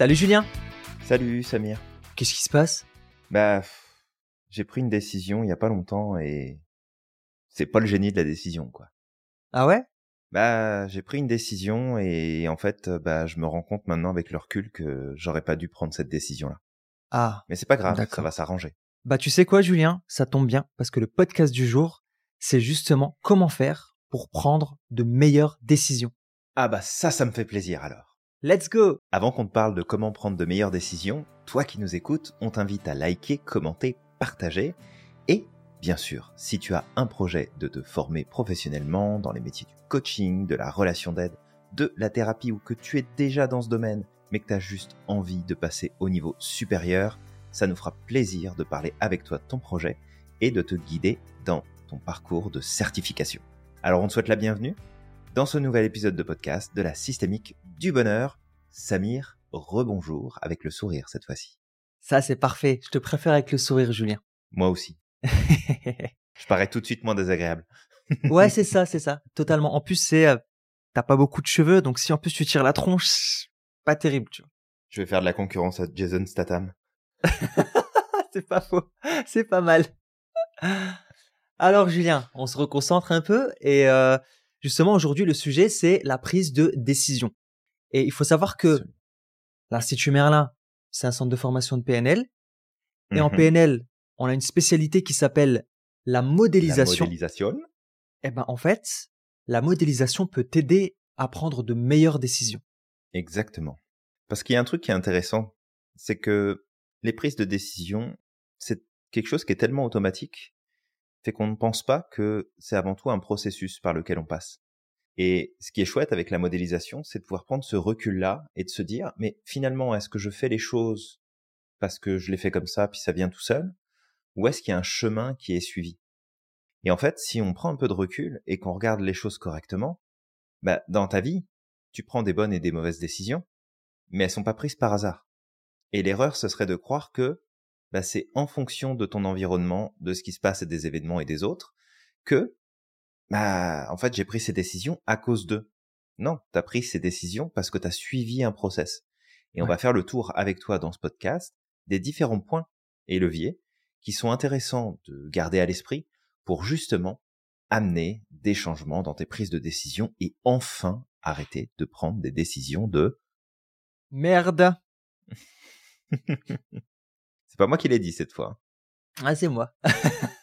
Salut Julien Salut Samir. Qu'est-ce qui se passe? Bah, j'ai pris une décision il y a pas longtemps et c'est pas le génie de la décision, quoi. Ah ouais? Bah, j'ai pris une décision et en fait, bah, je me rends compte maintenant avec le recul que j'aurais pas dû prendre cette décision-là. Ah, Mais c'est pas grave, ça va s'arranger. bah tu sais quoi Julien? Ça tombe bien parce que le podcast du jour, c'est justement comment faire pour prendre de meilleures décisions. Ah bah ça, ça me fait plaisir alors. Let's go Avant qu'on te parle de comment prendre de meilleures décisions, toi qui nous écoutes, on t'invite à liker, commenter, partager et bien sûr, si tu as un projet de te former professionnellement dans les métiers du coaching, de la relation d'aide, de la thérapie ou que tu es déjà dans ce domaine mais que tu as juste envie de passer au niveau supérieur, ça nous fera plaisir de parler avec toi de ton projet et de te guider dans ton parcours de certification. Alors on te souhaite la bienvenue dans ce nouvel épisode de podcast de la systémique du bonheur. Samir, rebonjour avec le sourire cette fois-ci. Ça c'est parfait, je te préfère avec le sourire Julien. Moi aussi. Je parais tout de suite moins désagréable. ouais c'est ça, c'est ça, totalement. En plus c'est... euh, T'as pas beaucoup de cheveux, donc si en plus tu tires la tronche, pas terrible, tu vois. Je vais faire de la concurrence à Jason Statham. c'est pas faux, c'est pas mal. Alors Julien, on se reconcentre un peu et euh, justement aujourd'hui le sujet c'est la prise de décision. Et il faut savoir que l'Institut Merlin, c'est un centre de formation de PNL et en Mhm. PNL, on a une spécialité qui s'appelle la La modélisation. modélisation. Et ben en fait, la modélisation peut t'aider à prendre de meilleures décisions. Exactement. Parce qu'il y a un truc qui est intéressant, c'est que les prises de décision, c'est quelque chose qui est tellement automatique, fait qu'on ne pense pas que c'est avant tout un processus par lequel on passe. Et ce qui est chouette avec la modélisation, c'est de pouvoir prendre ce recul-là et de se dire, mais finalement, est-ce que je fais les choses parce que je les fais comme ça, puis ça vient tout seul, ou est-ce qu'il y a un chemin qui est suivi? Et en fait, si on prend un peu de recul et qu'on regarde les choses correctement, bah, dans ta vie, tu prends des bonnes et des mauvaises décisions, mais elles sont pas prises par hasard. Et l'erreur, ce serait de croire que bah, c'est en fonction de ton environnement, de ce qui se passe et des événements et des autres, que bah, en fait, j'ai pris ces décisions à cause d'eux. Non, t'as pris ces décisions parce que t'as suivi un process. Et on va faire le tour avec toi dans ce podcast des différents points et leviers qui sont intéressants de garder à l'esprit pour justement amener des changements dans tes prises de décision et enfin arrêter de prendre des décisions de Merde. c'est pas moi qui l'ai dit cette fois. Ah c'est moi.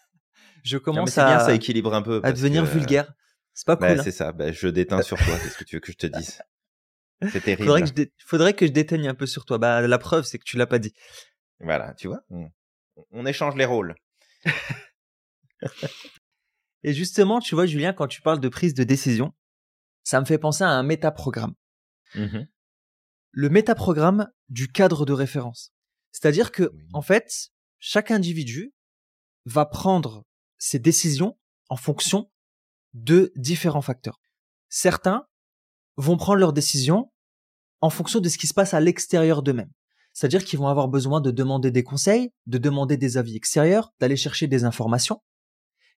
Je Non, commence c'est bien, à, ça équilibre un peu. à devenir que, vulgaire. C'est pas bah, cool. hein. c'est ça. Bah, je déteins sur toi. Qu'est-ce que tu veux que je te dise? C'est terrible. Faudrait que, je dé- faudrait que je déteigne un peu sur toi. Bah, la preuve, c'est que tu l'as pas dit. Voilà, tu vois. On, on échange les rôles. Et justement, tu vois, Julien, quand tu parles de prise de décision, ça me fait penser à un métaprogramme. Mhm. Le métaprogramme du cadre de référence. C'est-à-dire que, Oui. en fait, chaque individu va prendre ses décisions en fonction de différents facteurs. Certains vont prendre leurs décisions en fonction de ce qui se passe à l'extérieur d'eux-mêmes. C'est-à-dire qu'ils vont avoir besoin de demander des conseils, de demander des avis extérieurs, d'aller chercher des informations.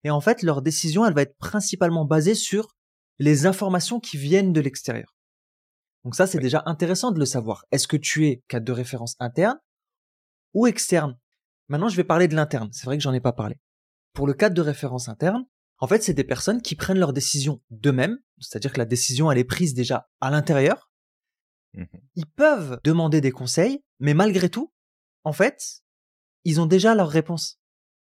Et en fait, leur décision, elle va être principalement basée sur les informations qui viennent de l'extérieur. Donc ça, c'est Oui. déjà intéressant de le savoir. Est-ce que tu es cadre de référence interne ou externe? Maintenant, je vais parler de l'interne. C'est vrai que j'en ai pas parlé. Pour le cadre de référence interne, en fait, c'est des personnes qui prennent leurs décisions d'eux-mêmes, c'est-à-dire que la décision, elle est prise déjà à l'intérieur. Mhm. Ils peuvent demander des conseils, mais malgré tout, en fait, ils ont déjà leur réponse.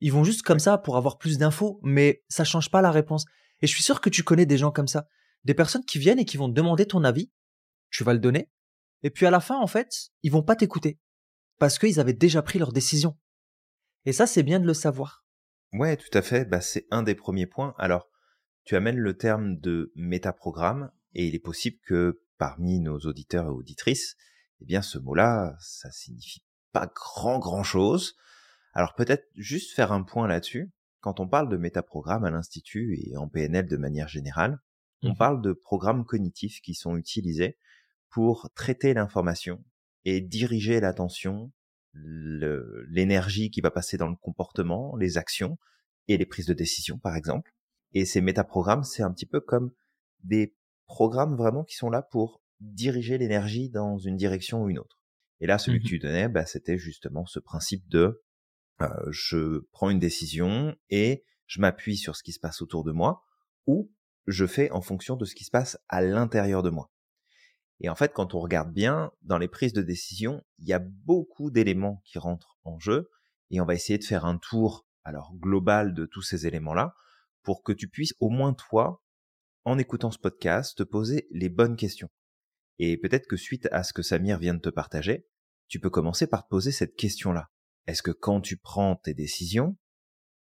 Ils vont juste comme ça pour avoir plus d'infos, mais ça change pas la réponse. Et je suis sûr que tu connais des gens comme ça. Des personnes qui viennent et qui vont te demander ton avis. Tu vas le donner. Et puis à la fin, en fait, ils vont pas t'écouter. Parce qu'ils avaient déjà pris leur décision. Et ça, c'est bien de le savoir. Ouais, tout à fait. Bah, c'est un des premiers points. Alors, tu amènes le terme de métaprogramme et il est possible que parmi nos auditeurs et auditrices, eh bien, ce mot-là, ça signifie pas grand grand chose. Alors peut-être juste faire un point là-dessus. Quand on parle de métaprogramme à l'Institut et en PNL de manière générale, on Mhm. parle de programmes cognitifs qui sont utilisés pour traiter l'information et diriger l'attention, l'énergie qui va passer dans le comportement, les actions et les prises de décision, par exemple. Et ces métaprogrammes, c'est un petit peu comme des programmes vraiment qui sont là pour diriger l'énergie dans une direction ou une autre. Et là, celui que Mmh tu donnais, bah, c'était justement ce principe de euh, je prends une décision et je m'appuie sur ce qui se passe autour de moi ou je fais en fonction de ce qui se passe à l'intérieur de moi. Et en fait, quand on regarde bien, dans les prises de décision, il y a beaucoup d'éléments qui rentrent en jeu et on va essayer de faire un tour alors global de tous ces éléments-là pour que tu puisses au moins toi, en écoutant ce podcast, te poser les bonnes questions. Et peut-être que suite à ce que Samir vient de te partager, tu peux commencer par te poser cette question-là. Est-ce que quand tu prends tes décisions,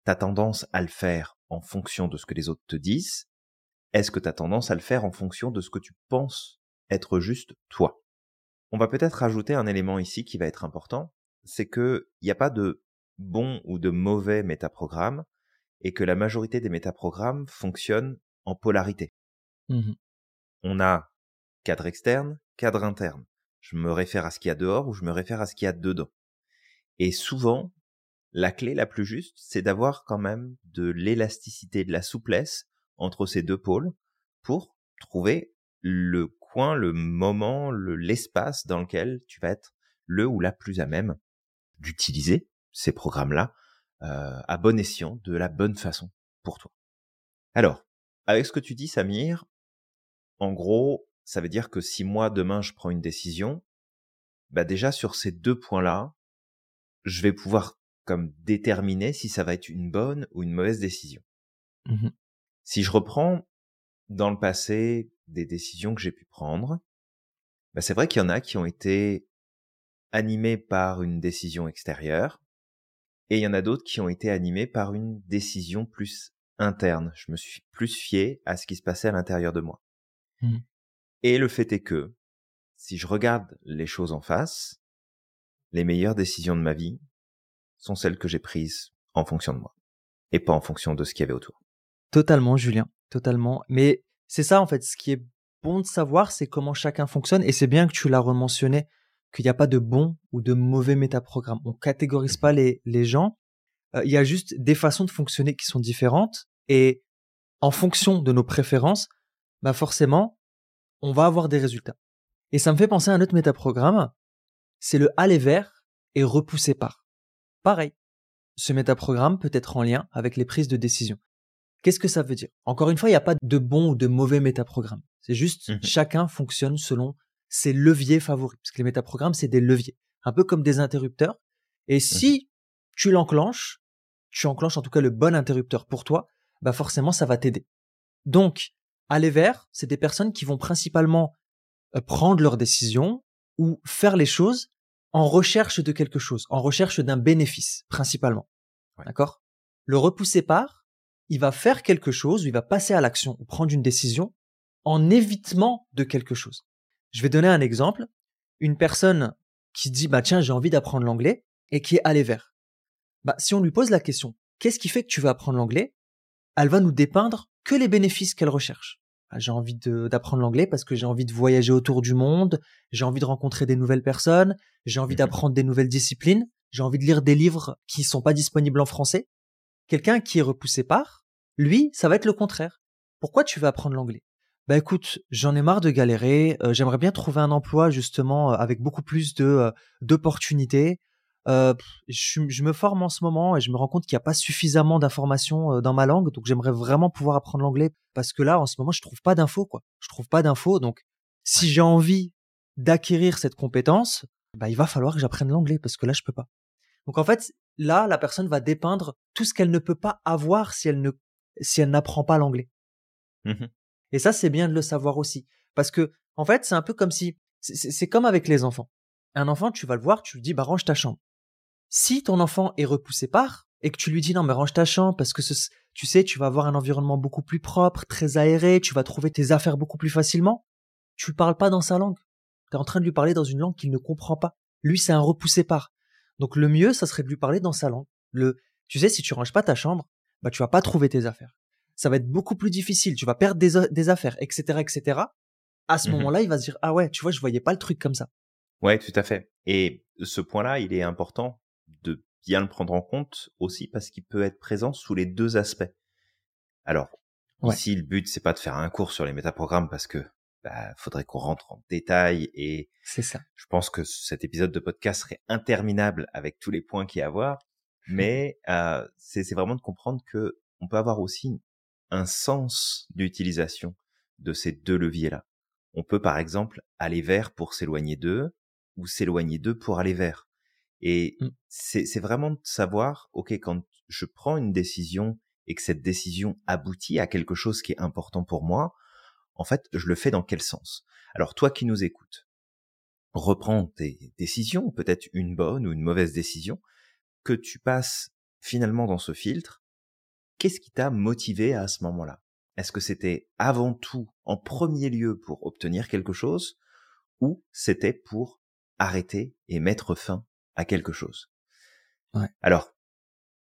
tu as tendance à le faire en fonction de ce que les autres te disent? Est-ce que tu as tendance à le faire en fonction de ce que tu penses être juste toi On va peut-être rajouter un élément ici qui va être important, c'est que il n'y a pas de bon ou de mauvais métaprogramme et que la majorité des métaprogrammes fonctionnent en polarité. Mmh On a cadre externe, cadre interne. Je me réfère à ce qu'il y a dehors ou je me réfère à ce qu'il y a dedans. Et souvent, la clé la plus juste, c'est d'avoir quand même de l'élasticité, de la souplesse entre ces deux pôles pour trouver le coin, le moment, l'espace dans lequel tu vas être le ou la plus à même d'utiliser ces programmes-là euh, à bon escient, de la bonne façon pour toi. Alors, avec ce que tu dis, Samir, en gros, ça veut dire que si moi demain je prends une décision, bah déjà sur ces deux points-là, je vais pouvoir comme déterminer si ça va être une bonne ou une mauvaise décision. Mmh si je reprends dans le passé des décisions que j'ai pu prendre, bah c'est vrai qu'il y en a qui ont été animées par une décision extérieure, et il y en a d'autres qui ont été animées par une décision plus interne. Je me suis plus fié à ce qui se passait à l'intérieur de moi. Mmh. Et le fait est que, si je regarde les choses en face, les meilleures décisions de ma vie sont celles que j'ai prises en fonction de moi, et pas en fonction de ce qu'il y avait autour. Totalement, Julien, totalement. Mais c'est ça, en fait, ce qui est bon de savoir, c'est comment chacun fonctionne. Et c'est bien que tu l'as rementionné, qu'il n'y a pas de bon ou de mauvais métaprogramme. On catégorise pas les, les gens. Euh, il y a juste des façons de fonctionner qui sont différentes. Et en fonction de nos préférences, bah forcément, on va avoir des résultats. Et ça me fait penser à un autre métaprogramme. C'est le aller vers et repousser par. Pareil. Ce métaprogramme peut être en lien avec les prises de décision. Qu'est-ce que ça veut dire? Encore une fois, il n'y a pas de bon ou de mauvais métaprogramme. C'est juste Mhm. chacun fonctionne selon ses leviers favoris. Parce que les métaprogrammes, c'est des leviers. Un peu comme des interrupteurs. Et si tu l'enclenches, tu enclenches en tout cas le bon interrupteur pour toi, bah forcément, ça va t'aider. Donc, aller vers, c'est des personnes qui vont principalement euh, prendre leurs décisions ou faire les choses en recherche de quelque chose, en recherche d'un bénéfice, principalement. Ouais. D'accord? Le repousser par, il va faire quelque chose, il va passer à l'action, ou prendre une décision en évitement de quelque chose. Je vais donner un exemple. Une personne qui dit, bah tiens, j'ai envie d'apprendre l'anglais, et qui est allée vers. Bah, si on lui pose la question, qu'est-ce qui fait que tu veux apprendre l'anglais? Elle va nous dépeindre que les bénéfices qu'elle recherche. Ah, J'ai envie d'apprendre l'anglais parce que j'ai envie de voyager autour du monde, j'ai envie de rencontrer des nouvelles personnes, j'ai envie d'apprendre des nouvelles disciplines, j'ai envie de lire des livres qui sont pas disponibles en français. Quelqu'un qui est repoussé par, lui, ça va être le contraire. Pourquoi tu veux apprendre l'anglais? Bah écoute, j'en ai marre de galérer, euh, j'aimerais bien trouver un emploi justement euh, avec beaucoup plus de euh, d'opportunités. Euh, je, je me forme en ce moment et je me rends compte qu'il n'y a pas suffisamment d'informations dans ma langue, donc j'aimerais vraiment pouvoir apprendre l'anglais parce que là, en ce moment, je trouve pas d'infos, quoi. Je trouve pas d'infos, donc si j'ai envie d'acquérir cette compétence, bah il va falloir que j'apprenne l'anglais parce que là, je peux pas. Donc en fait, là, la personne va dépeindre tout ce qu'elle ne peut pas avoir si elle ne si elle n'apprend pas l'anglais. Mhm. Et ça, c'est bien de le savoir aussi. Parce que, en fait, c'est un peu comme si, c'est- comme avec les enfants. Un enfant, tu vas le voir, tu lui dis, bah, range ta chambre. Si ton enfant est repoussé par, et que tu lui dis, non, mais range ta chambre, parce que ce- tu sais, tu vas avoir un environnement beaucoup plus propre, très aéré, tu vas trouver tes affaires beaucoup plus facilement, tu ne parles pas dans sa langue. Tu es en train de lui parler dans une langue qu'il ne comprend pas. Lui, c'est un repoussé par. Donc, le mieux, ça serait de lui parler dans sa langue. Le, tu sais, si tu ranges pas ta chambre, bah, tu vas pas trouver tes affaires ça va être beaucoup plus difficile, tu vas perdre des, affaires, etc., etc. À ce Mhm. moment-là, il va se dire, ah ouais, tu vois, je voyais pas le truc comme ça. Ouais, tout à fait. Et ce point-là, il est important de bien le prendre en compte aussi parce qu'il peut être présent sous les deux aspects. Alors, Ouais. ici, le but, c'est pas de faire un cours sur les métaprogrammes parce que bah, faudrait qu'on rentre en détail et c'est ça. Je pense que cet épisode de podcast serait interminable avec tous les points qu'il y a à voir, mais euh, c'est vraiment de comprendre que on peut avoir aussi un sens d'utilisation de ces deux leviers-là. On peut par exemple aller vers pour s'éloigner d'eux ou s'éloigner d'eux pour aller vers. Et mmh. c'est vraiment de savoir, ok, quand je prends une décision et que cette décision aboutit à quelque chose qui est important pour moi, en fait, je le fais dans quel sens? Alors toi qui nous écoutes, reprends tes décisions, peut-être une bonne ou une mauvaise décision, que tu passes finalement dans ce filtre, qu'est-ce qui t'a motivé à ce moment-là? Est-ce que c'était avant tout, en premier lieu, pour obtenir quelque chose, ou c'était pour arrêter et mettre fin à quelque chose? Ouais. Alors,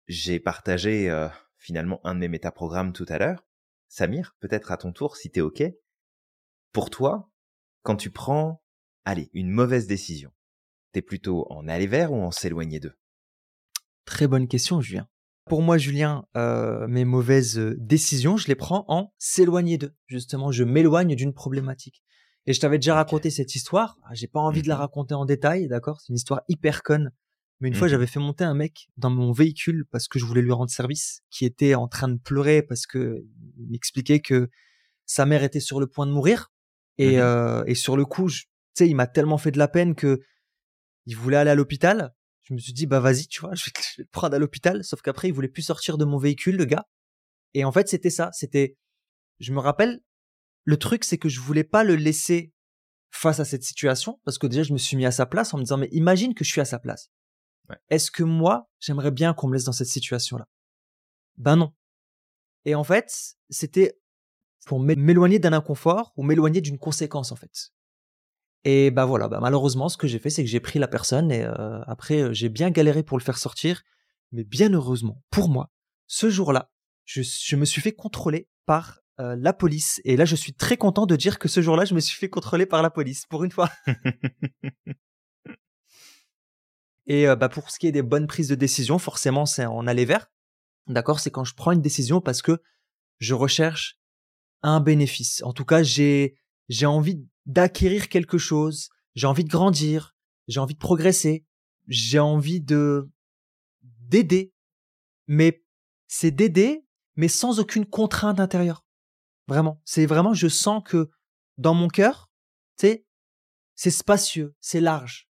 j'ai partagé euh, finalement un de mes métaprogrammes tout à l'heure. Samir, peut-être à ton tour, si t'es OK. Pour toi, quand tu prends, allez, une mauvaise décision, t'es plutôt en aller vers ou en s'éloigner d'eux? Très bonne question, Julien. Pour moi, Julien, euh, mes mauvaises décisions, je les prends en s'éloigner d'eux. Justement, je m'éloigne d'une problématique. Et je t'avais déjà raconté cette histoire. Ah, j'ai pas envie de la mmh raconter en détail, d'accord? C'est une histoire hyper conne. Mais une fois, mmh j'avais fait monter un mec dans mon véhicule parce que je voulais lui rendre service, qui était en train de pleurer parce que il m'expliquait que sa mère était sur le point de mourir. Et, mmh euh, et sur le coup, tu sais, il m'a tellement fait de la peine que il voulait aller à l'hôpital. Je me suis dit, bah vas-y, tu vois, je vais, te prendre à l'hôpital. Sauf qu'après, il voulait plus sortir de mon véhicule, le gars. Et en fait, c'était ça. C'était, je me rappelle, le truc, c'est que je voulais pas le laisser face à cette situation parce que déjà, je me suis mis à sa place en me disant, mais imagine que je suis à sa place. Est-ce que moi, j'aimerais bien qu'on me laisse dans cette situation-là? Ben non. Et en fait, c'était pour m'éloigner d'un inconfort ou m'éloigner d'une conséquence en fait. Et bah voilà, bah malheureusement, ce que j'ai fait, c'est que j'ai pris la personne et euh, après euh, j'ai bien galéré pour le faire sortir, mais bien heureusement pour moi, ce jour-là, je, me suis fait contrôler par euh, la police et là je suis très content de dire que ce jour-là, je me suis fait contrôler par la police pour une fois. Et bah, pour ce qui est des bonnes prises de décision, forcément, c'est en aller vers. D'accord C'est quand je prends une décision parce que je recherche un bénéfice. En tout cas, j'ai, j'ai envie d'acquérir quelque chose. J'ai envie de grandir. J'ai envie de progresser. J'ai envie de, d'aider. Mais c'est d'aider, mais sans aucune contrainte intérieure. Vraiment. C'est vraiment, je sens que dans mon cœur, tu sais, c'est spacieux, c'est large.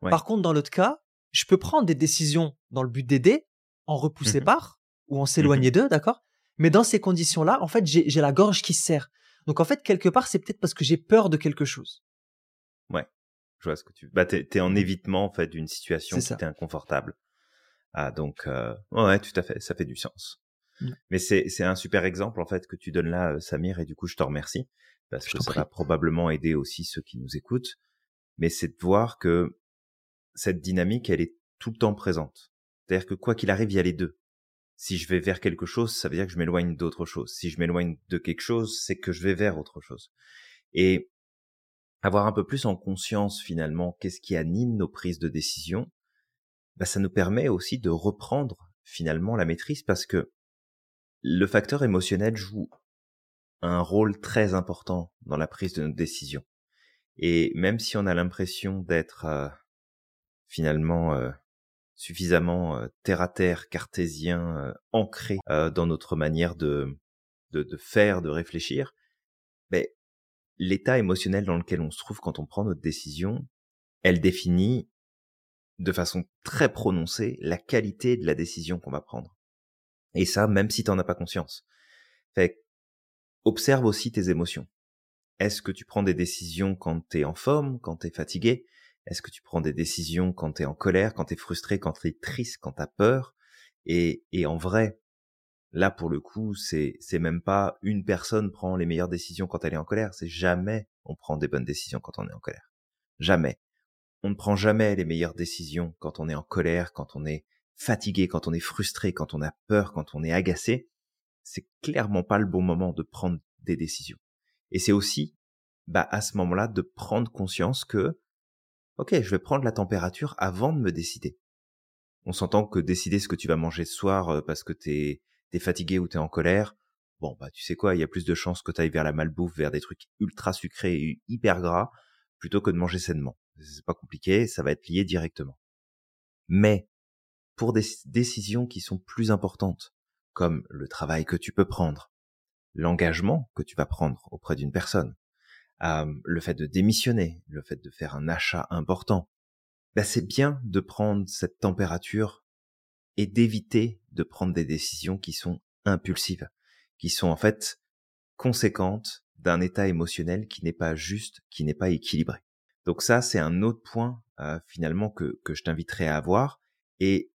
Par contre, dans l'autre cas, je peux prendre des décisions dans le but d'aider, en repousser mmh par ou en mmh s'éloigner d'eux, d'accord Mais dans ces conditions-là, en fait, j'ai la gorge qui se serre. Donc en fait, quelque part, c'est peut-être parce que j'ai peur de quelque chose. Ouais, je vois ce que tu. Bah, t'es es en évitement en fait d'une situation qui t'est inconfortable. Ah donc euh... ouais, tout à fait, ça fait du sens. Mmh. Mais c'est c'est un super exemple en fait que tu donnes là, euh, Samir, et du coup je te remercie parce que ça va probablement aider aussi ceux qui nous écoutent. Mais c'est de voir que cette dynamique, elle est tout le temps présente. C'est-à-dire que quoi qu'il arrive, il y a les deux. Si je vais vers quelque chose, ça veut dire que je m'éloigne d'autre chose. Si je m'éloigne de quelque chose, c'est que je vais vers autre chose. Et avoir un peu plus en conscience finalement qu'est-ce qui anime nos prises de décision, bah, ça nous permet aussi de reprendre finalement la maîtrise parce que le facteur émotionnel joue un rôle très important dans la prise de nos décisions. Et même si on a l'impression d'être euh, finalement euh, suffisamment euh, terre à terre, cartésien, ancré dans notre manière de, de, de, faire, de réfléchir, mais l'état émotionnel dans lequel on se trouve quand on prend notre décision, elle définit de façon très prononcée la qualité de la décision qu'on va prendre. Et ça, même si t'en as pas conscience. Fait observe aussi tes émotions. Est-ce que tu prends des décisions quand t'es en forme, quand t'es fatigué? Est-ce que tu prends des décisions quand t'es en colère, quand t'es frustré, quand t'es triste, quand t'as peur? Et, et en vrai, là pour le coup, c'est c'est même pas une personne prend les meilleures décisions quand elle est en colère. C'est jamais on prend des bonnes décisions quand on est en colère. Jamais. On ne prend jamais les meilleures décisions quand on est en colère, quand on est fatigué, quand on est frustré, quand on a peur, quand on est agacé. C'est clairement pas le bon moment de prendre des décisions. Et c'est aussi, bah, à ce moment-là, de prendre conscience que ok, je vais prendre la température avant de me décider. On s'entend que décider ce que tu vas manger ce soir euh, parce que t'es es fatigué ou t'es en colère, bon, bah, tu sais quoi, il y a plus de chances que tu ailles vers la malbouffe, vers des trucs ultra sucrés et hyper gras, plutôt que de manger sainement. C'est pas compliqué, ça va être lié directement. Mais, pour des décisions qui sont plus importantes, comme le travail que tu peux prendre, l'engagement que tu vas prendre auprès d'une personne, le fait de démissionner, le fait de faire un achat important, bah c'est bien de prendre cette température et d'éviter de prendre des décisions qui sont impulsives, qui sont en fait conséquentes d'un état émotionnel qui n'est pas juste, qui n'est pas équilibré. Donc ça, c'est un autre point euh, finalement que, que je t'inviterai à avoir et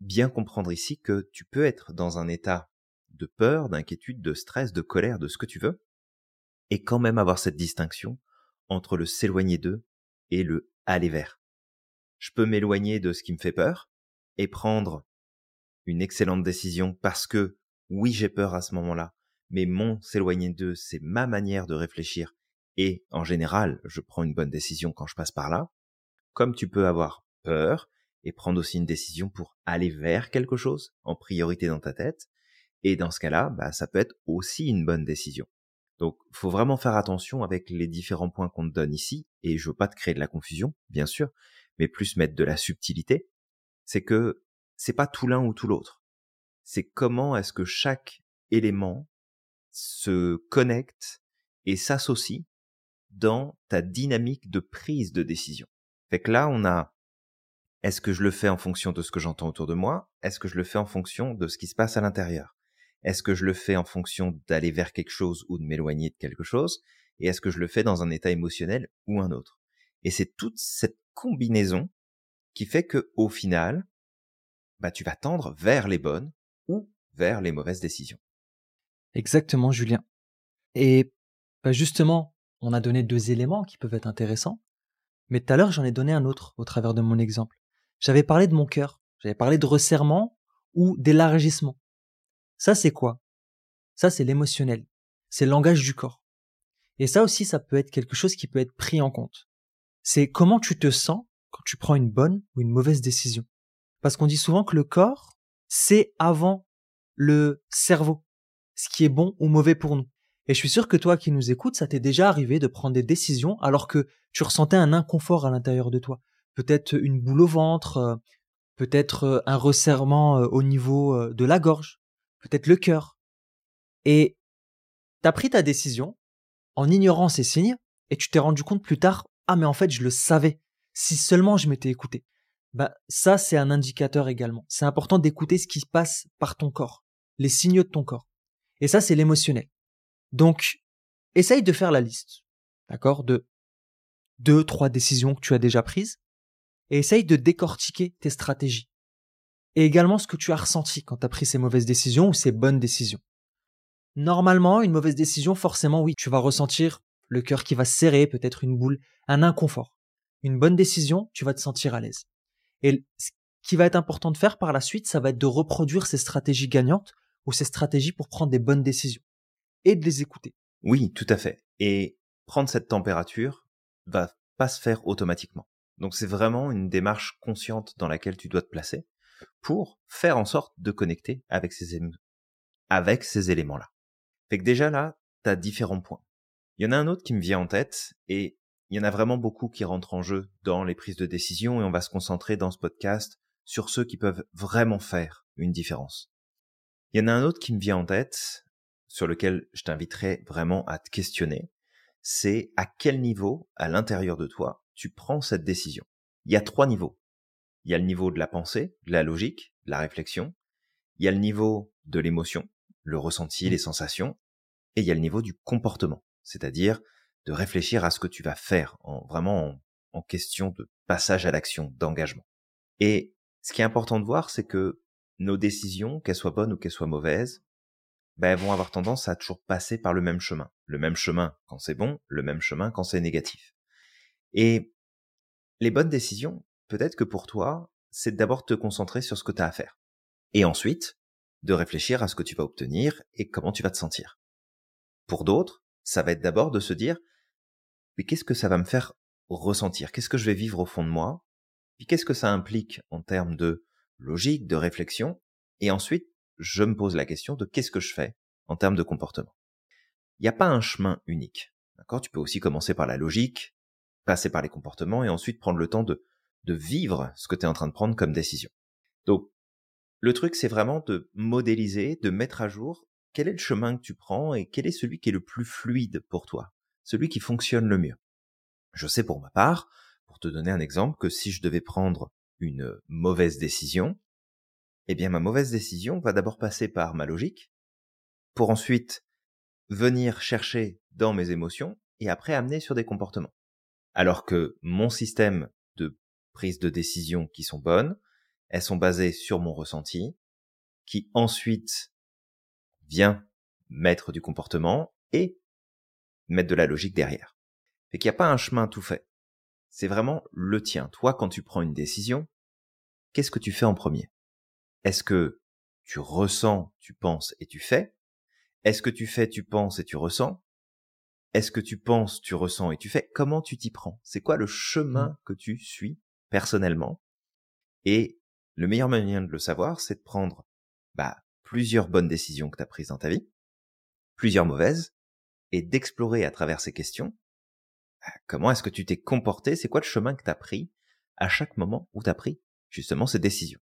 bien comprendre ici que tu peux être dans un état de peur, d'inquiétude, de stress, de colère, de ce que tu veux, et quand même avoir cette distinction entre le s'éloigner d'eux et le aller vers. Je peux m'éloigner de ce qui me fait peur et prendre une excellente décision parce que oui, j'ai peur à ce moment-là, mais mon s'éloigner d'eux, c'est ma manière de réfléchir et en général, je prends une bonne décision quand je passe par là. Comme tu peux avoir peur et prendre aussi une décision pour aller vers quelque chose en priorité dans ta tête. Et dans ce cas-là, bah, ça peut être aussi une bonne décision. Donc, faut vraiment faire attention avec les différents points qu'on te donne ici. Et je veux pas te créer de la confusion, bien sûr, mais plus mettre de la subtilité. C'est que c'est pas tout l'un ou tout l'autre. C'est comment est-ce que chaque élément se connecte et s'associe dans ta dynamique de prise de décision. Fait que là, on a est-ce que je le fais en fonction de ce que j'entends autour de moi? Est-ce que je le fais en fonction de ce qui se passe à l'intérieur? Est-ce que je le fais en fonction d'aller vers quelque chose ou de m'éloigner de quelque chose Et est-ce que je le fais dans un état émotionnel ou un autre Et c'est toute cette combinaison qui fait que au final, bah tu vas tendre vers les bonnes ou vers les mauvaises décisions. Exactement, Julien. Et bah justement, on a donné deux éléments qui peuvent être intéressants, mais tout à l'heure j'en ai donné un autre au travers de mon exemple. J'avais parlé de mon cœur, j'avais parlé de resserrement ou d'élargissement. Ça c'est quoi? Ça c'est l'émotionnel, c'est le langage du corps. Et ça aussi ça peut être quelque chose qui peut être pris en compte. C'est comment tu te sens quand tu prends une bonne ou une mauvaise décision. Parce qu'on dit souvent que le corps, c'est avant le cerveau, ce qui est bon ou mauvais pour nous. Et je suis sûr que toi qui nous écoutes, ça t'est déjà arrivé de prendre des décisions alors que tu ressentais un inconfort à l'intérieur de toi. Peut-être une boule au ventre, euh, peut-être euh, un resserrement euh, au niveau de la gorge, peut-être le cœur. Et t'as pris ta décision en ignorant ces signes et tu t'es rendu compte plus tard, ah mais en fait je le savais, si seulement je m'étais écouté. Bah ça c'est un indicateur également. C'est important d'écouter ce qui se passe par ton corps, les signaux de ton corps. Et ça c'est l'émotionnel. Donc, essaye de faire la liste, d'accord, de deux, trois décisions que tu as déjà prises, et essaye de décortiquer tes stratégies. Et également ce que tu as ressenti quand tu as pris ces mauvaises décisions ou ces bonnes décisions. Normalement, une mauvaise décision, forcément, oui, tu vas ressentir le cœur qui va se serrer, peut-être une boule, un inconfort. Une bonne décision, tu vas te sentir à l'aise. Et ce qui va être important de faire par la suite, ça va être de reproduire ces stratégies gagnantes ou ces stratégies pour prendre des bonnes décisions et de les écouter. Oui, tout à fait. Et prendre cette température va pas se faire automatiquement. Donc c'est vraiment une démarche consciente dans laquelle tu dois te placer pour faire en sorte de connecter avec ces, avec ces éléments-là. Fait que déjà là, tu as différents points. Il y en a un autre qui me vient en tête et il y en a vraiment beaucoup qui rentrent en jeu dans les prises de décision et on va se concentrer dans ce podcast sur ceux qui peuvent vraiment faire une différence. Il y en a un autre qui me vient en tête sur lequel je t'inviterai vraiment à te questionner, c'est à quel niveau, à l'intérieur de toi, tu prends cette décision? Il y a trois niveaux. Il y a le niveau de la pensée, de la logique, de la réflexion. Il y a le niveau de l'émotion, le ressenti, les sensations. Et il y a le niveau du comportement, c'est-à-dire de réfléchir à ce que tu vas faire, en, vraiment en, en question de passage à l'action, d'engagement. Et ce qui est important de voir, c'est que nos décisions, qu'elles soient bonnes ou qu'elles soient mauvaises, ben, elles vont avoir tendance à toujours passer par le même chemin. Le même chemin quand c'est bon, le même chemin quand c'est négatif. Et les bonnes décisions, peut-être que pour toi, c'est d'abord te concentrer sur ce que tu as à faire. Et ensuite, de réfléchir à ce que tu vas obtenir et comment tu vas te sentir. Pour d'autres, ça va être d'abord de se dire, mais qu'est-ce que ça va me faire ressentir? Qu'est-ce que je vais vivre au fond de moi? Puis qu'est-ce que ça implique en termes de logique, de réflexion? Et ensuite, je me pose la question de qu'est-ce que je fais en termes de comportement. Il n'y a pas un chemin unique. D'accord? Tu peux aussi commencer par la logique, passer par les comportements et ensuite prendre le temps de, de vivre ce que tu es en train de prendre comme décision. Donc, le truc, c'est vraiment de modéliser, de mettre à jour quel est le chemin que tu prends et quel est celui qui est le plus fluide pour toi, celui qui fonctionne le mieux. Je sais pour ma part, pour te donner un exemple, que si je devais prendre une mauvaise décision, eh bien ma mauvaise décision va d'abord passer par ma logique, pour ensuite venir chercher dans mes émotions et après amener sur des comportements. Alors que mon système de prise de décision qui sont bonnes, elles sont basées sur mon ressenti, qui ensuite vient mettre du comportement et mettre de la logique derrière. Fait qu'il n'y a pas un chemin tout fait. C'est vraiment le tien. Toi, quand tu prends une décision, qu'est-ce que tu fais en premier? Est-ce que tu ressens, tu penses et tu fais? Est-ce que tu fais, tu penses et tu ressens? Est-ce que tu penses, tu ressens et tu fais? Comment tu t'y prends? C'est quoi le chemin mmh. que tu suis personnellement Et le meilleur moyen de le savoir, c'est de prendre bah, plusieurs bonnes décisions que tu as prises dans ta vie, plusieurs mauvaises, et d'explorer à travers ces questions bah, comment est-ce que tu t'es comporté, c'est quoi le chemin que tu as pris à chaque moment où tu as pris justement ces décisions.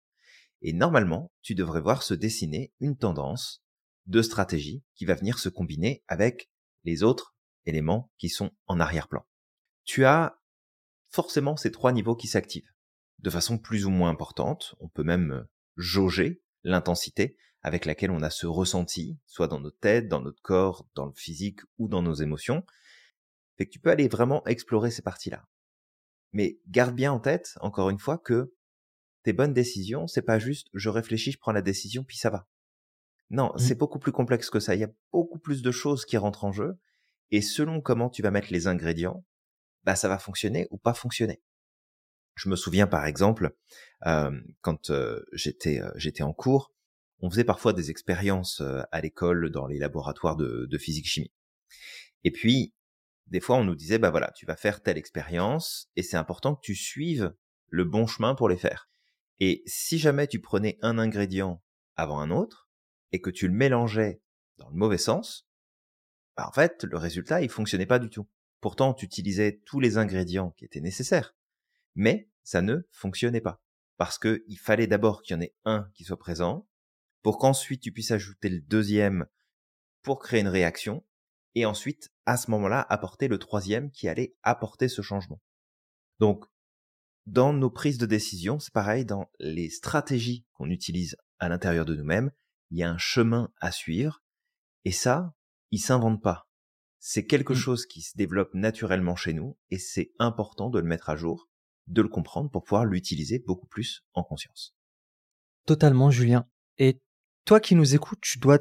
Et normalement, tu devrais voir se dessiner une tendance de stratégie qui va venir se combiner avec les autres éléments qui sont en arrière-plan. Tu as forcément ces trois niveaux qui s'activent de façon plus ou moins importante. On peut même jauger l'intensité avec laquelle on a ce ressenti, soit dans notre tête, dans notre corps, dans le physique ou dans nos émotions. Fait que tu peux aller vraiment explorer ces parties-là. Mais garde bien en tête, encore une fois, que tes bonnes décisions, c'est pas juste je réfléchis, je prends la décision, puis ça va. Non, mmh. c'est beaucoup plus complexe que ça. Il y a beaucoup plus de choses qui rentrent en jeu. Et selon comment tu vas mettre les ingrédients, bah ça va fonctionner ou pas fonctionner. Je me souviens par exemple, euh, quand euh, j'étais euh, j'étais en cours, on faisait parfois des expériences à l'école dans les laboratoires de, de physique chimie. Et puis des fois on nous disait bah voilà, tu vas faire telle expérience et c'est important que tu suives le bon chemin pour les faire. Et si jamais tu prenais un ingrédient avant un autre et que tu le mélangeais dans le mauvais sens, bah en fait le résultat il fonctionnait pas du tout. Pourtant tu utilisais tous les ingrédients qui étaient nécessaires, mais ça ne fonctionnait pas parce que il fallait d'abord qu'il y en ait un qui soit présent pour qu'ensuite tu puisses ajouter le deuxième pour créer une réaction et ensuite, à ce moment-là, apporter le troisième qui allait apporter ce changement. Donc, dans nos prises de décision, c'est pareil, dans les stratégies qu'on utilise à l'intérieur de nous-mêmes, il y a un chemin à suivre, et ça, il s'invente pas. C'est quelque mmh. chose qui se développe naturellement chez nous, et c'est important de le mettre à jour, de le comprendre pour pouvoir l'utiliser beaucoup plus en conscience. Totalement, Julien. Et toi qui nous écoutes, tu dois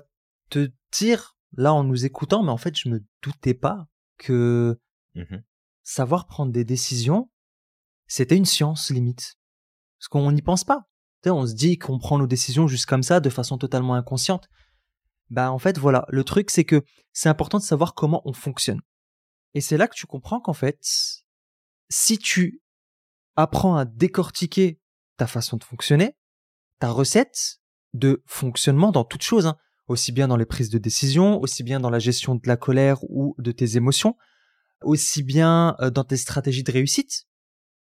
te dire là en nous écoutant, mais en fait, je me doutais pas que mmh savoir prendre des décisions, c'était une science limite. Parce qu'on n'y pense pas. on se dit qu'on prend nos décisions juste comme ça, de façon totalement inconsciente. Bah en fait, voilà, le truc c'est que c'est important de savoir comment on fonctionne. Et c'est là que tu comprends qu'en fait, si tu apprends à décortiquer ta façon de fonctionner, ta recette de fonctionnement dans toute chose, hein, aussi bien dans les prises de décision, aussi bien dans la gestion de la colère ou de tes émotions, aussi bien euh, dans tes stratégies de réussite.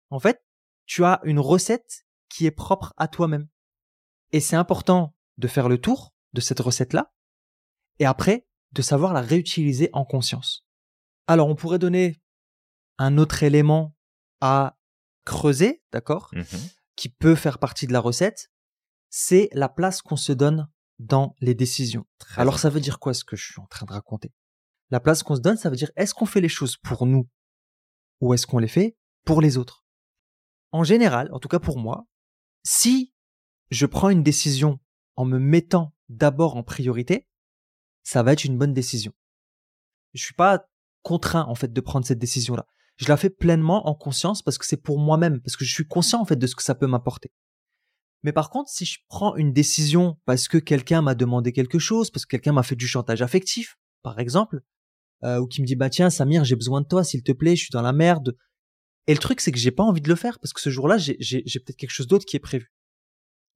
En fait, tu as une recette qui est propre à toi-même. Et c'est important de faire le tour de cette recette-là, et après, de savoir la réutiliser en conscience. Alors, on pourrait donner un autre élément à creuser, d'accord, mmh qui peut faire partie de la recette, c'est la place qu'on se donne dans les décisions. Alors ça veut dire quoi ce que je suis en train de raconter? La place qu'on se donne, ça veut dire est-ce qu'on fait les choses pour nous ou est-ce qu'on les fait pour les autres? En général, en tout cas pour moi, si je prends une décision en me mettant d'abord en priorité, ça va être une bonne décision. Je suis pas contraint en fait de prendre cette décision là. Je la fais pleinement en conscience parce que c'est pour moi-même, parce que je suis conscient en fait de ce que ça peut m'apporter. Mais par contre, si je prends une décision parce que quelqu'un m'a demandé quelque chose, parce que quelqu'un m'a fait du chantage affectif, par exemple, euh, ou qui me dit bah tiens Samir, j'ai besoin de toi, s'il te plaît, je suis dans la merde. Et le truc c'est que j'ai pas envie de le faire parce que ce jour-là j'ai, peut-être quelque chose d'autre qui est prévu,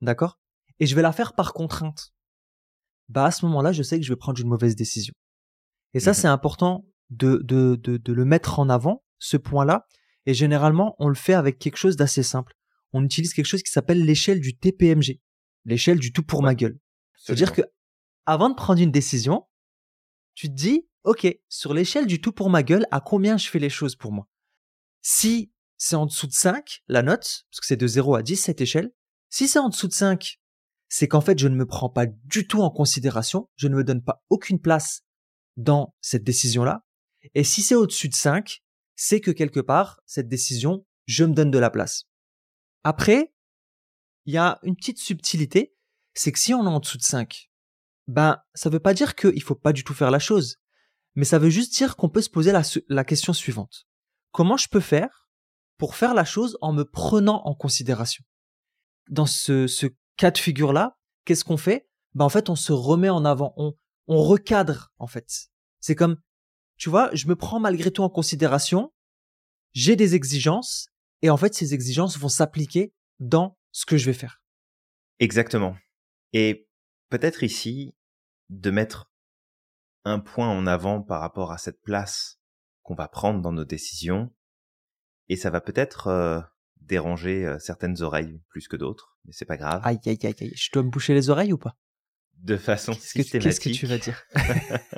d'accord? Et je vais la faire par contrainte. Bah à ce moment-là, je sais que je vais prendre une mauvaise décision. Et ça, Mhm. c'est important de, de, de, de le mettre en avant, ce point-là. Et généralement, on le fait avec quelque chose d'assez simple. On utilise quelque chose qui s'appelle l'échelle du TPMG, l'échelle du tout pour ma gueule. C'est-à-dire que avant de prendre une décision, tu te dis, OK, sur l'échelle du tout pour ma gueule, à combien je fais les choses pour moi? Si c'est en dessous de 5, la note, parce que c'est de 0 à 10 cette échelle, si c'est en dessous de 5, c'est qu'en fait, je ne me prends pas du tout en considération, je ne me donne pas aucune place dans cette décision-là. Et si c'est au-dessus de 5, c'est que quelque part, cette décision, je me donne de la place. Après, il y a une petite subtilité, c'est que si on est en dessous de 5, ben, ça veut pas dire qu'il faut pas du tout faire la chose, mais ça veut juste dire qu'on peut se poser la, question suivante. Comment je peux faire pour faire la chose en me prenant en considération? Dans ce, ce cas de figure-là, qu'est-ce qu'on fait? Ben, en fait, on se remet en avant, on, on recadre, en fait. C'est comme, tu vois, je me prends malgré tout en considération, j'ai des exigences, et en fait, ces exigences vont s'appliquer dans ce que je vais faire. Exactement. Et peut-être ici de mettre un point en avant par rapport à cette place qu'on va prendre dans nos décisions. Et ça va peut-être euh, déranger euh, certaines oreilles plus que d'autres, mais c'est pas grave. Aïe, aïe, aïe, aïe. Je dois me boucher les oreilles ou pas? De façon Qu'est-ce que, systématique. qu'est-ce que tu vas dire?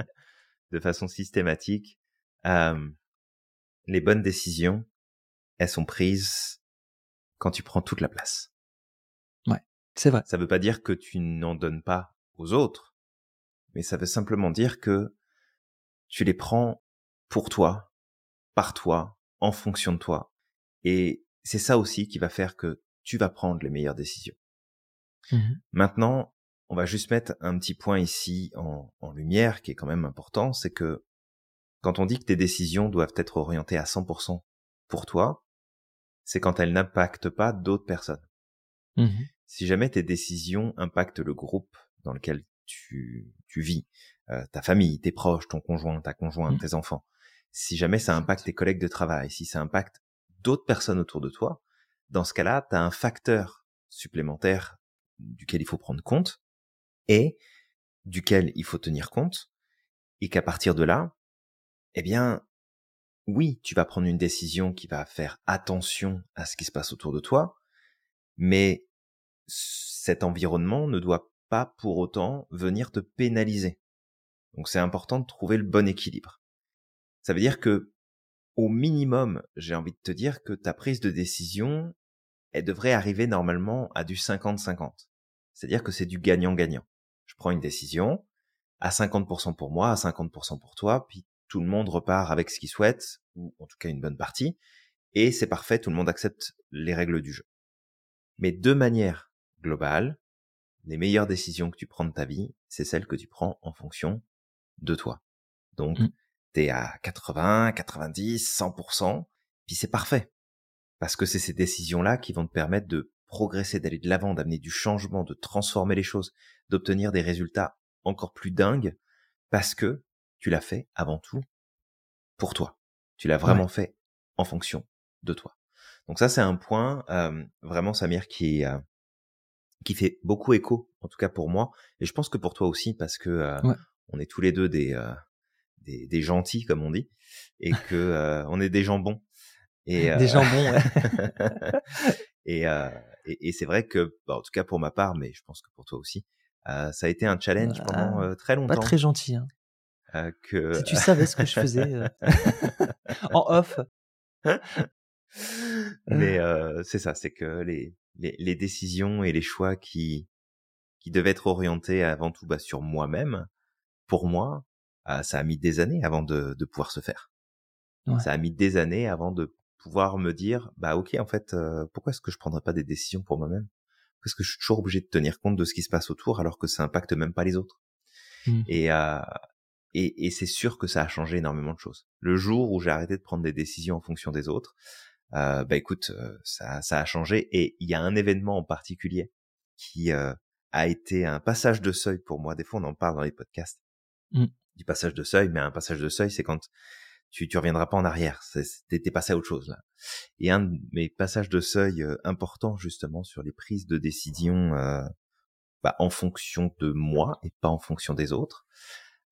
De façon systématique, euh, les bonnes décisions, elles sont prises quand tu prends toute la place. C'est vrai. Ça veut pas dire que tu n'en donnes pas aux autres, mais ça veut simplement dire que tu les prends pour toi, par toi, en fonction de toi. Et c'est ça aussi qui va faire que tu vas prendre les meilleures décisions. Mhm. Maintenant, on va juste mettre un petit point ici en, en lumière qui est quand même important, c'est que quand on dit que tes décisions doivent être orientées à 100% pour toi, c'est quand elles n'impactent pas d'autres personnes. Mhm. Si jamais tes décisions impactent le groupe dans lequel tu, tu vis, euh, ta famille, tes proches, ton conjoint, ta conjointe, Mhm. tes enfants, si jamais ça impacte tes collègues de travail, si ça impacte d'autres personnes autour de toi, dans ce cas-là, tu as un facteur supplémentaire duquel il faut prendre compte et duquel il faut tenir compte et qu'à partir de là, eh bien, oui, tu vas prendre une décision qui va faire attention à ce qui se passe autour de toi, mais cet environnement ne doit pas pour autant venir te pénaliser. Donc c'est important de trouver le bon équilibre. Ça veut dire que, au minimum, j'ai envie de te dire que ta prise de décision, elle devrait arriver normalement à du 50-50. C'est-à-dire que c'est du gagnant-gagnant. Je prends une décision, à 50% pour moi, à 50% pour toi, puis tout le monde repart avec ce qu'il souhaite, ou en tout cas une bonne partie, et c'est parfait, tout le monde accepte les règles du jeu. Mais de manière globale, les meilleures décisions que tu prends de ta vie, c'est celles que tu prends en fonction de toi. Donc, Mm. t'es à 80, 90, 100%, puis c'est parfait. Parce que c'est ces décisions-là qui vont te permettre de progresser, d'aller de l'avant, d'amener du changement, de transformer les choses, d'obtenir des résultats encore plus dingues, parce que tu l'as fait avant tout pour toi. Tu l'as vraiment fait en fonction de toi. Donc ça, c'est un point euh, vraiment, Samir, qui euh, qui fait beaucoup écho, en tout cas pour moi, et je pense que pour toi aussi, parce que euh, Ouais. on est tous les deux des, euh, des des gentils, comme on dit, et que euh, on est des jambons. Et, euh, Des jambons, ouais. et, euh, et, et c'est vrai que, bah, en tout cas pour ma part, mais je pense que pour toi aussi, euh, ça a été un challenge Ah, pendant euh, très Pas longtemps. très gentil. Hein. euh, que Si tu savais ce que je faisais euh, en off. mais euh, c'est ça, c'est que les, les les décisions et les choix qui qui devaient être orientés avant tout bah, sur moi-même, pour moi, euh, ça a mis des années avant de, de pouvoir se faire. Ouais. Ça a mis des années avant de pouvoir me dire bah ok en fait euh, pourquoi est-ce que je prendrais pas des décisions pour moi-même? Pourquoi est-ce que je suis toujours obligé de tenir compte de ce qui se passe autour alors que ça impacte même pas les autres Mm. Et euh, et, et c'est sûr que ça a changé énormément de choses. Le jour où j'ai arrêté de prendre des décisions en fonction des autres, euh, bah écoute, euh, ça, ça a changé. Et il y a un événement en particulier qui euh, a été un passage de seuil pour moi. Des fois, on en parle dans les podcasts Mm. du passage de seuil, mais un passage de seuil, c'est quand tu tu reviendras pas en arrière. T'es passé à autre chose là. Et un de mes passages de seuil euh, importants justement sur les prises de décision euh, bah, en fonction de moi et pas en fonction des autres.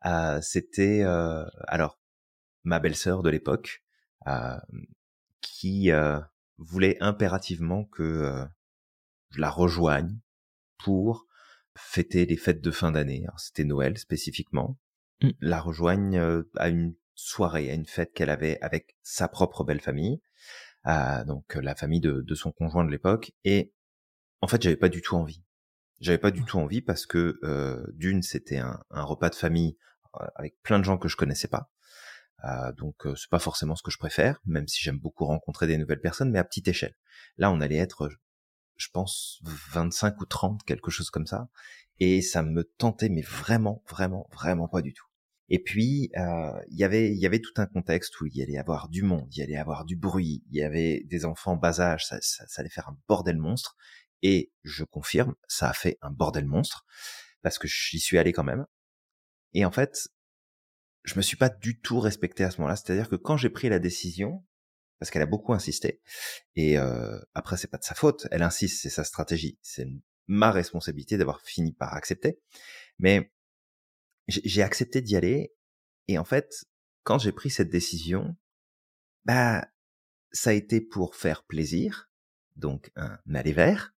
Euh, c'était euh, alors ma belle-sœur de l'époque euh, qui voulait impérativement que je la rejoigne pour fêter les fêtes de fin d'année. C'était Noël spécifiquement. Mmh. La rejoigne à une soirée, à une fête qu'elle avait avec sa propre belle famille, donc la famille de, de son conjoint de l'époque. Et en fait, j'avais pas du tout envie. J'avais pas du tout envie parce que euh, d'une, c'était un, un, repas de famille euh, avec plein de gens que je connaissais pas. Euh, donc euh, c'est pas forcément ce que je préfère, même si j'aime beaucoup rencontrer des nouvelles personnes, mais à petite échelle. Là, on allait être, je pense, 25 ou 30, quelque chose comme ça, et ça me tentait, mais vraiment, vraiment, vraiment pas du tout. Et puis, euh, y avait, il y avait tout un contexte où il y allait avoir du monde, il y allait avoir du bruit, il y avait des enfants bas âge, ça, ça, ça allait faire un bordel monstre. Et je confirme, ça a fait un bordel monstre parce que j'y suis allé quand même. Et en fait, je me suis pas du tout respecté à ce moment-là. C'est-à-dire que quand j'ai pris la décision, parce qu'elle a beaucoup insisté, et euh, après c'est pas de sa faute, elle insiste, c'est sa stratégie, c'est ma responsabilité d'avoir fini par accepter. Mais j'ai accepté d'y aller, et en fait, quand j'ai pris cette décision, bah ça a été pour faire plaisir, donc un aller vert.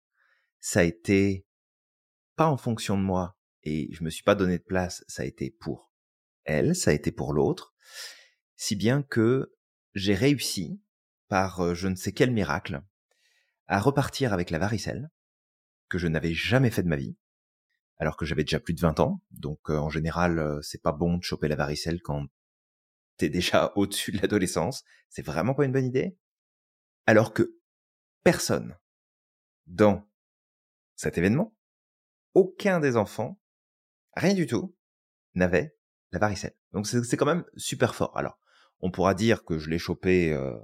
Ça a été pas en fonction de moi, et je me suis pas donné de place, ça a été pour elle, ça a été pour l'autre, si bien que j'ai réussi, par euh, je ne sais quel miracle, à repartir avec la varicelle, que je n'avais jamais fait de ma vie, alors que j'avais déjà plus de 20 ans, donc euh, en général, euh, c'est pas bon de choper la varicelle quand t'es déjà au-dessus de l'adolescence, c'est vraiment pas une bonne idée, alors que personne dans cet événement, aucun des enfants, rien du tout, n'avait la varicelle. Donc c'est quand même super fort. Alors, on pourra dire que je l'ai chopé euh,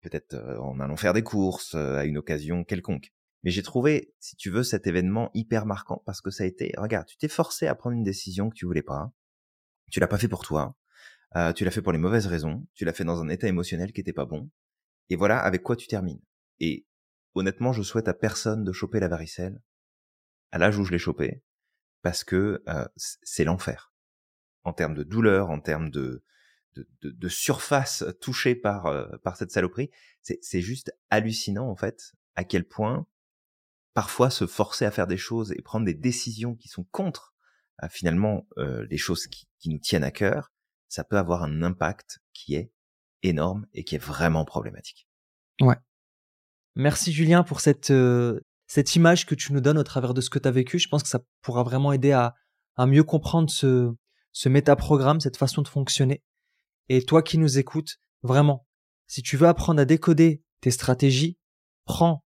peut-être en allant faire des courses à une occasion quelconque. Mais j'ai trouvé, si tu veux, cet événement hyper marquant parce que ça a été, regarde, tu t'es forcé à prendre une décision que tu voulais pas. Tu l'as pas fait pour toi. tu l'as fait pour les mauvaises raisons. Tu l'as fait dans un état émotionnel qui était pas bon. Et voilà avec quoi tu termines. Et honnêtement, je souhaite à personne de choper la varicelle à l'âge où je l'ai chopé parce que c'est l'enfer en termes de douleur, en termes de, de, de, surface touchée par, euh, par cette saloperie. C'est juste hallucinant, en fait, à quel point parfois se forcer à faire des choses et prendre des décisions qui sont contre euh, finalement euh, les choses qui, qui, nous tiennent à cœur, ça peut avoir un impact qui est énorme et qui est vraiment problématique. Ouais. Merci Julien pour cette, cette image que tu nous donnes au travers de ce que tu as vécu. Je pense que ça pourra vraiment aider à, à mieux comprendre ce, ce métaprogramme, cette façon de fonctionner. Et toi qui nous écoutes, vraiment, si tu veux apprendre à décoder tes stratégies, prends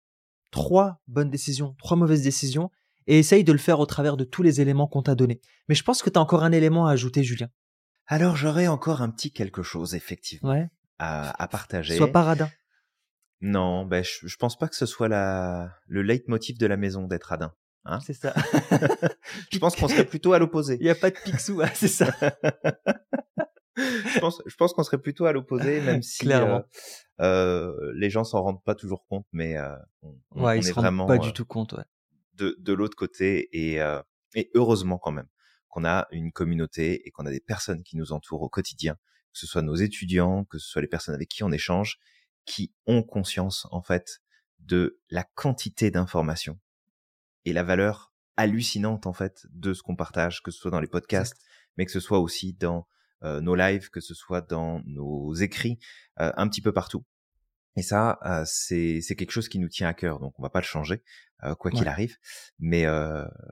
trois bonnes décisions, trois mauvaises décisions, et essaye de le faire au travers de tous les éléments qu'on t'a donnés. Mais je pense que tu as encore un élément à ajouter, Julien. Alors j'aurais encore un petit quelque chose, effectivement, à, partager. Sois paradin. Non, ben je, je pense pas que ce soit la, le leitmotiv de la maison d'être radin. Hein c'est ça. je pense qu'on serait plutôt à l'opposé. Il n'y a pas de pixou, hein, c'est ça. je pense, je pense qu'on serait plutôt à l'opposé, même si euh, euh, les gens s'en rendent pas toujours compte, mais euh, on, ouais, on ils est vraiment pas du tout compte. Ouais. De, de l'autre côté, et, euh, et heureusement quand même qu'on a une communauté et qu'on a des personnes qui nous entourent au quotidien, que ce soit nos étudiants, que ce soit les personnes avec qui on échange, qui ont conscience en fait de la quantité d'informations et la valeur hallucinante en fait de ce qu'on partage, que ce soit dans les podcasts, mais que ce soit aussi dans euh, nos lives, que ce soit dans nos écrits, euh, un petit peu partout. Et ça, euh, c'est c'est quelque chose qui nous tient à cœur, donc on va pas le changer quoi qu'il arrive. Mais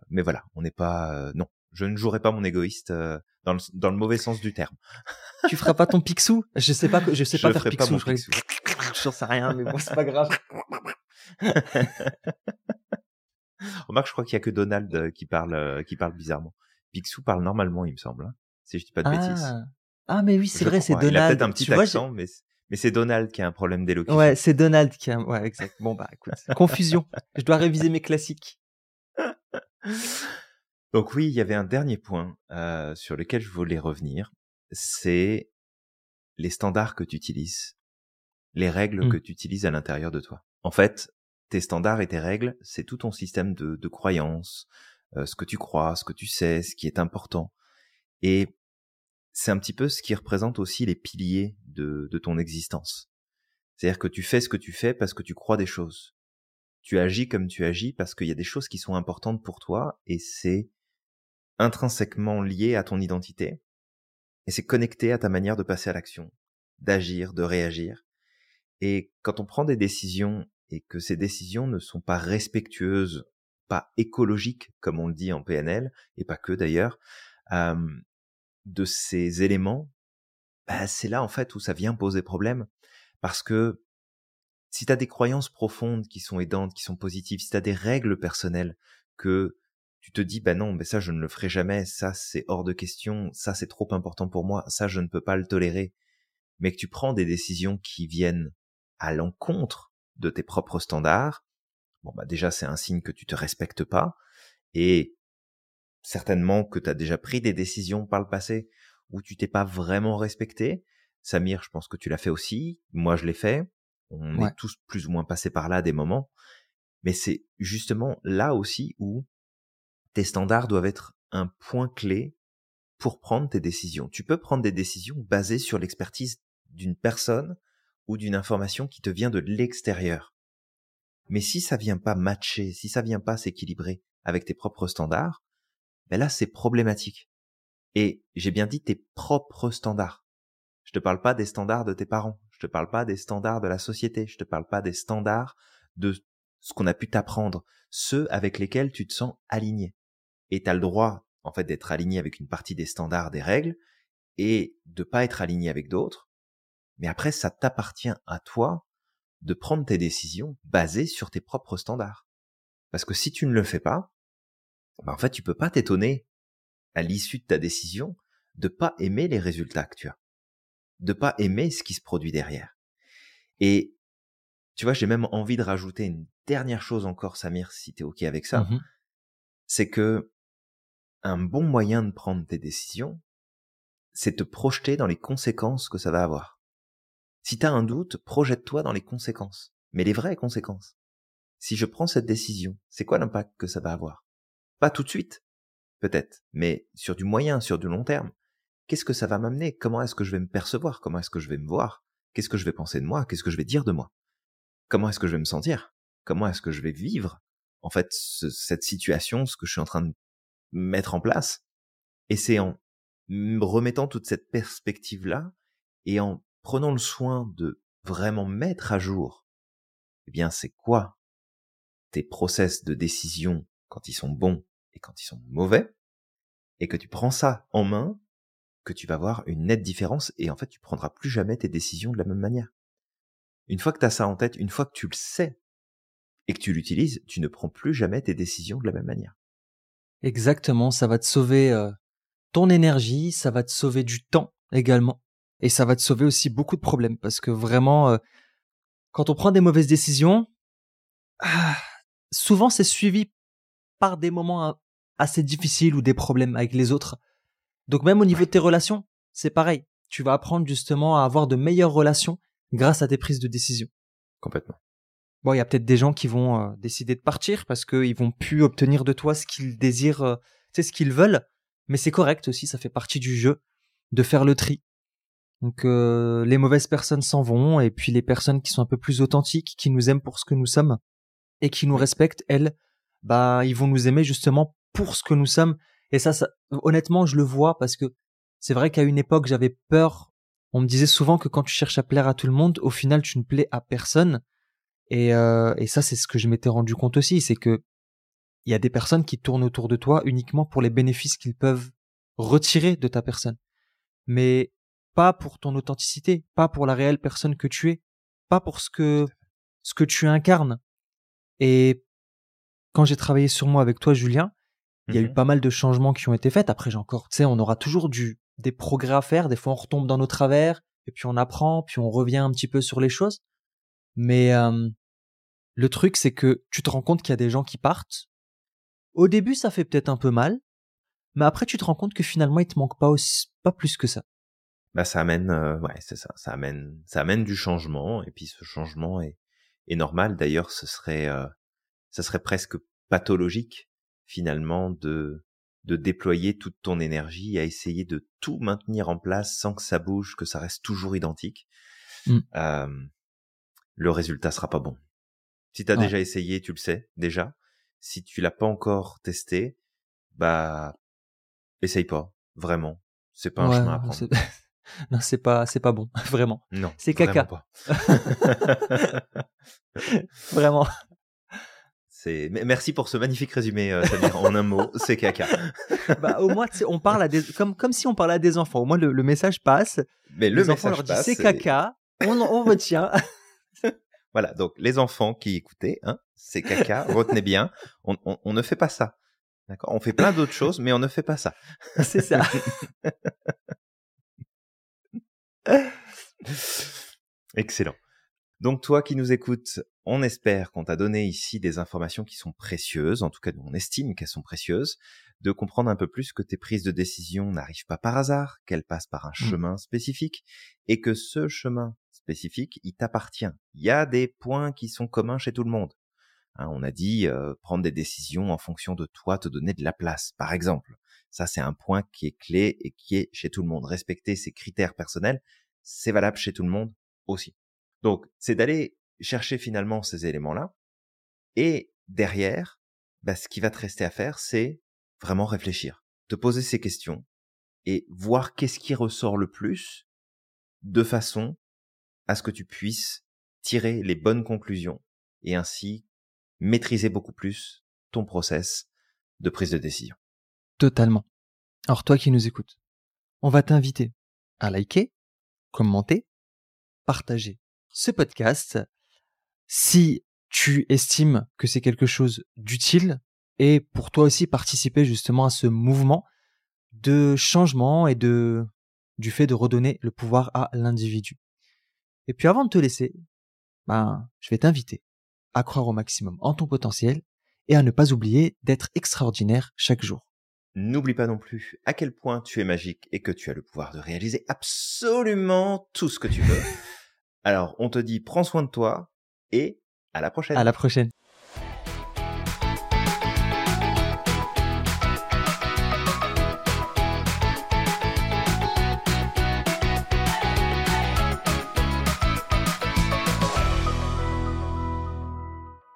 mais voilà, on n'est pas non, je ne jouerai pas mon égoïste dans le dans le mauvais sens du terme. tu feras pas ton pixou Je sais pas je sais pas faire pixou. Pas je, je sais rien, mais bon c'est pas grave. Remarque, je crois qu'il y a que Donald euh, qui parle, euh, qui parle bizarrement. Picsou parle normalement, il me semble. Si je dis pas de bêtises. Ah, ah mais oui, c'est vrai, c'est Donald. Il a peut-être un petit accent, mais mais c'est Donald qui a un problème d'élocution. Ouais, c'est Donald qui a. Ouais, exact. Bon bah écoute, confusion. je dois réviser mes classiques. Donc oui, il y avait un dernier point euh, sur lequel je voulais revenir. C'est les standards que tu utilises, les règles mmh. que tu utilises à l'intérieur de toi. En fait, tes standards et tes règles, c'est tout ton système de, de croyances, euh, ce que tu crois, ce que tu sais, ce qui est important. Et c'est un petit peu ce qui représente aussi les piliers de, de ton existence. C'est-à-dire que tu fais ce que tu fais parce que tu crois des choses. Tu agis comme tu agis parce qu'il y a des choses qui sont importantes pour toi et c'est intrinsèquement lié à ton identité et c'est connecté à ta manière de passer à l'action, d'agir, de réagir. Et quand on prend des décisions et que ces décisions ne sont pas respectueuses, pas écologiques, comme on le dit en PNL, et pas que d'ailleurs, de ces éléments, bah, c'est là en fait où ça vient poser problème. Parce que si tu as des croyances profondes qui sont aidantes, qui sont positives, si tu as des règles personnelles que tu te dis bah non mais ça je ne le ferai jamais ça c'est hors de question ça c'est trop important pour moi ça je ne peux pas le tolérer mais que tu prends des décisions qui viennent à l'encontre de tes propres standards bon bah déjà c'est un signe que tu te respectes pas et certainement que tu as déjà pris des décisions par le passé où tu t'es pas vraiment respecté. Samir je pense que tu l'as fait aussi. Moi je l'ai fait. On est tous plus ou moins passés par là à des moments. Mais c'est justement là aussi où tes standards doivent être un point clé pour prendre tes décisions. Tu peux prendre des décisions basées sur l'expertise d'une personne ou d'une information qui te vient de l'extérieur. Mais si ça vient pas matcher, si ça vient pas s'équilibrer avec tes propres standards, ben là c'est problématique. Et j'ai bien dit tes propres standards. Je te parle pas des standards de tes parents, je te parle pas des standards de la société, je te parle pas des standards de ce qu'on a pu t'apprendre, ceux avec lesquels tu te sens aligné et tu as le droit en fait d'être aligné avec une partie des standards, des règles, et de pas être aligné avec d'autres. Mais après, ça t'appartient à toi de prendre tes décisions basées sur tes propres standards. Parce que si tu ne le fais pas, ben en fait, tu peux pas t'étonner à l'issue de ta décision de pas aimer les résultats que tu as, de pas aimer ce qui se produit derrière. Et tu vois, j'ai même envie de rajouter une dernière chose encore, Samir, si tu es ok avec ça, mmh c'est que un bon moyen de prendre tes décisions, c'est te projeter dans les conséquences que ça va avoir. Si tu as un doute, projette-toi dans les conséquences, mais les vraies conséquences. Si je prends cette décision, c'est quoi l'impact que ça va avoir? Pas tout de suite, peut-être, mais sur du moyen, sur du long terme. Qu'est-ce que ça va m'amener? Comment est-ce que je vais me percevoir? Comment est-ce que je vais me voir? Qu'est-ce que je vais penser de moi? Qu'est-ce que je vais dire de moi? Comment est-ce que je vais me sentir? Comment est-ce que je vais vivre en fait cette situation, ce que je suis en train de mettre en place? Et c'est en remettant toute cette perspective-là et en prenant le soin de vraiment mettre à jour, eh bien, c'est quoi tes process de décision quand ils sont bons? Et quand ils sont mauvais, et que tu prends ça en main, que tu vas voir une nette différence et en fait, tu prendras plus jamais tes décisions de la même manière. Une fois que tu as ça en tête, une fois que tu le sais et que tu l'utilises, tu ne prends plus jamais tes décisions de la même manière. Exactement, ça va te sauver euh, ton énergie, ça va te sauver du temps également, et ça va te sauver aussi beaucoup de problèmes, parce que vraiment, euh, quand on prend des mauvaises décisions, ah, souvent c'est suivi par des moments assez difficiles ou des problèmes avec les autres. Donc même au niveau de tes relations, c'est pareil. Tu vas apprendre justement à avoir de meilleures relations grâce à tes prises de décision. Complètement. Bon, il y a peut-être des gens qui vont euh, décider de partir parce qu'ils vont plus obtenir de toi ce qu'ils désirent, euh, tu sais, ce qu'ils veulent. Mais c'est correct aussi, ça fait partie du jeu de faire le tri. Donc euh, les mauvaises personnes s'en vont et puis les personnes qui sont un peu plus authentiques, qui nous aiment pour ce que nous sommes et qui nous respectent, elles, bah ils vont nous aimer justement pour ce que nous sommes. Et ça, ça honnêtement, je le vois parce que c'est vrai qu'à une époque, j'avais peur. On me disait souvent que quand tu cherches à plaire à tout le monde, au final, tu ne plais à personne. Et, euh, et ça, c'est ce que je m'étais rendu compte aussi, c'est que il y a des personnes qui tournent autour de toi uniquement pour les bénéfices qu'ils peuvent retirer de ta personne, mais pas pour ton authenticité, pas pour la réelle personne que tu es, pas pour ce que ce que tu incarnes. Et quand j'ai travaillé sur moi avec toi, Julien, il y a eu mmh pas mal de changements qui ont été faits. Après, j'ai encore, tu sais, on aura toujours du des progrès à faire. Des fois, on retombe dans nos travers, et puis on apprend, puis on revient un petit peu sur les choses. Mais euh, le truc, c'est que tu te rends compte qu'il y a des gens qui partent. Au début, ça fait peut-être un peu mal, mais après, tu te rends compte que finalement, il te manque pas aussi, pas plus que ça. Bah, ça amène, euh, ouais, c'est ça, ça amène, ça amène du changement, et puis ce changement est, est normal. D'ailleurs, ce serait, euh, ça serait presque pathologique finalement de de déployer toute ton énergie à essayer de tout maintenir en place sans que ça bouge, que ça reste toujours identique, Mm. euh, le résultat sera pas bon. Si tu as Ouais. déjà essayé, tu le sais déjà. Si tu l'as pas encore testé, bah essaye pas, vraiment. C'est pas un Ouais, chemin à prendre. non, c'est pas, c'est pas bon, vraiment, Non, c'est caca. vraiment pas. vraiment. C'est merci pour ce magnifique résumé euh, Samir en un mot, c'est caca. Bah, au moins, on parle à des, comme, comme si on parlait à des enfants. Au moins, le, le message passe. Mais le les enfants message leur disent passe, c'est caca. On, on retient. Voilà, donc les enfants qui écoutaient, hein, c'est caca, retenez bien, on, on, on ne fait pas ça. D'accord? On fait plein d'autres choses, mais on ne fait pas ça. c'est ça. Excellent. Donc toi qui nous écoutes, on espère qu'on t'a donné ici des informations qui sont précieuses, en tout cas on estime qu'elles sont précieuses, de comprendre un peu plus que tes prises de décision n'arrivent pas par hasard, qu'elles passent par un chemin spécifique, et que ce chemin spécifique, il t'appartient. Il y a des points qui sont communs chez tout le monde. Hein, on a dit euh, prendre des décisions en fonction de toi, te donner de la place, par exemple. Ça, c'est un point qui est clé et qui est chez tout le monde. Respecter ses critères personnels, c'est valable chez tout le monde aussi. Donc, c'est d'aller chercher finalement ces éléments-là. Et derrière, bah, ce qui va te rester à faire, c'est vraiment réfléchir, te poser ces questions et voir qu'est-ce qui ressort le plus de façon à ce que tu puisses tirer les bonnes conclusions et ainsi maîtriser beaucoup plus ton process de prise de décision. Totalement. Alors, toi qui nous écoutes, on va t'inviter à liker, commenter, partager ce podcast si tu estimes que c'est quelque chose d'utile et pour toi aussi participer justement à ce mouvement de changement et de du fait de redonner le pouvoir à l'individu. Et puis avant de te laisser, ben, je vais t'inviter à croire au maximum en ton potentiel et à ne pas oublier d'être extraordinaire chaque jour. N'oublie pas non plus à quel point tu es magique et que tu as le pouvoir de réaliser absolument tout ce que tu veux. Alors, on te dit prends soin de toi et à la prochaine.